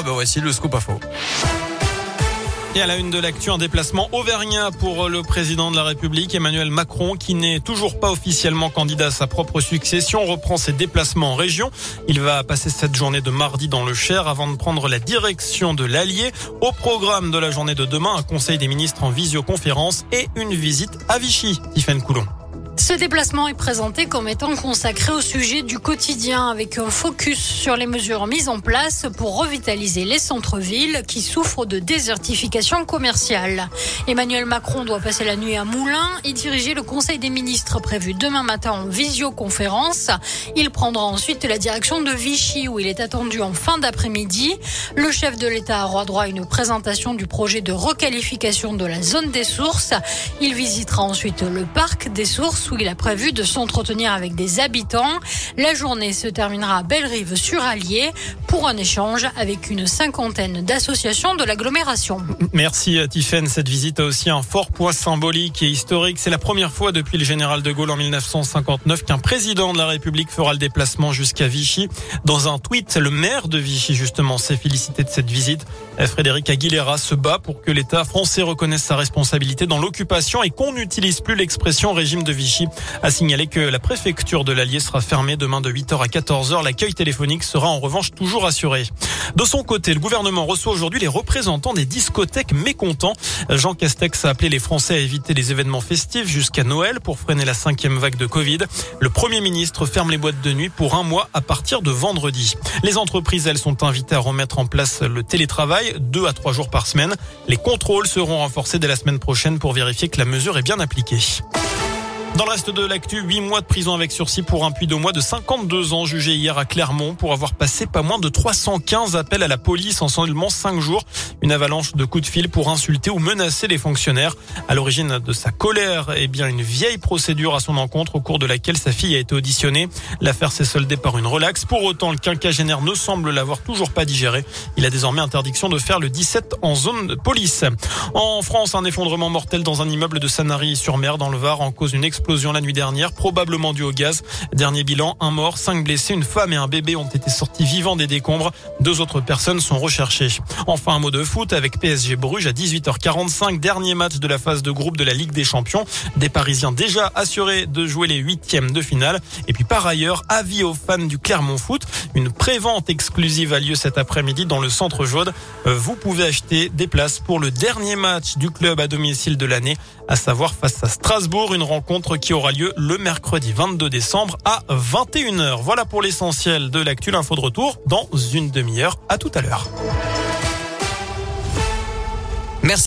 eh ben voici le scoop faux. Et à la une de l'actu, un déplacement auvergnat pour le président de la République, Emmanuel Macron, qui n'est toujours pas officiellement candidat à sa propre succession, reprend ses déplacements en région. Il va passer cette journée de mardi dans le Cher avant de prendre la direction de l'Allier. Au programme de la journée de demain, un conseil des ministres en visioconférence et une visite à Vichy. Tiffaine Coulon. Ce déplacement est présenté comme étant consacré au sujet du quotidien avec un focus sur les mesures mises en place pour revitaliser les centres-villes qui souffrent de désertification commerciale. Emmanuel Macron doit passer la nuit à Moulins et diriger le Conseil des ministres prévu demain matin en visioconférence. Il prendra ensuite la direction de Vichy où il est attendu en fin d'après-midi. Le chef de l'État aura droit à une présentation du projet de requalification de la zone des sources. Il visitera ensuite le parc des sources où il a prévu de s'entretenir avec des habitants. La journée se terminera à Bellerive sur Allier pour un échange avec une cinquantaine d'associations de l'agglomération. Merci Tiffaine. Cette visite a aussi un fort poids symbolique et historique. C'est la première fois depuis le général de Gaulle en 1959 qu'un président de la République fera le déplacement jusqu'à Vichy. Dans un tweet, le maire de Vichy justement s'est félicité de cette visite. Frédéric Aguilera se bat pour que l'État français reconnaisse sa responsabilité dans l'occupation et qu'on n'utilise plus l'expression régime de Vichy a signalé que la préfecture de l'Allier sera fermée demain de 8h à 14h. L'accueil téléphonique sera en revanche toujours assuré. De son côté, le gouvernement reçoit aujourd'hui les représentants des discothèques mécontents. Jean Castex a appelé les Français à éviter les événements festifs jusqu'à Noël pour freiner la cinquième vague de Covid. Le Premier ministre ferme les boîtes de nuit pour un mois à partir de vendredi. Les entreprises, elles, sont invitées à remettre en place le télétravail deux à trois jours par semaine. Les contrôles seront renforcés dès la semaine prochaine pour vérifier que la mesure est bien appliquée. Dans le reste de l'actu, 8 mois de prison avec sursis pour un puits de mois de 52 ans jugé hier à Clermont pour avoir passé pas moins de 315 appels à la police en seulement 5 jours. Une avalanche de coups de fil pour insulter ou menacer les fonctionnaires. À l'origine de sa colère, eh bien, une vieille procédure à son encontre au cours de laquelle sa fille a été auditionnée. L'affaire s'est soldée par une relaxe. Pour autant, le quinquagénaire ne semble l'avoir toujours pas digéré. Il a désormais interdiction de faire le 17 en zone de police. En France, un effondrement mortel dans un immeuble de Sanary-sur-Mer dans le Var en cause d'une explosion explosion la nuit dernière, probablement due au gaz. Dernier bilan, un mort, cinq blessés, une femme et un bébé ont été sortis vivants des décombres. Deux autres personnes sont recherchées. Enfin, un mot de foot avec PSG Bruges à 18h45, dernier match de la phase de groupe de la Ligue des Champions. Des Parisiens déjà assurés de jouer les huitièmes de finale. Et puis par ailleurs, avis aux fans du Clermont Foot, une prévente exclusive a lieu cet après-midi dans le centre jaune. Euh, vous pouvez acheter des places pour le dernier match du club à domicile de l'année, à savoir face à Strasbourg, une rencontre qui aura lieu le mercredi 22 décembre à 21h. Voilà pour l'essentiel de l'actu. Info de retour dans une demi-heure. À tout à l'heure.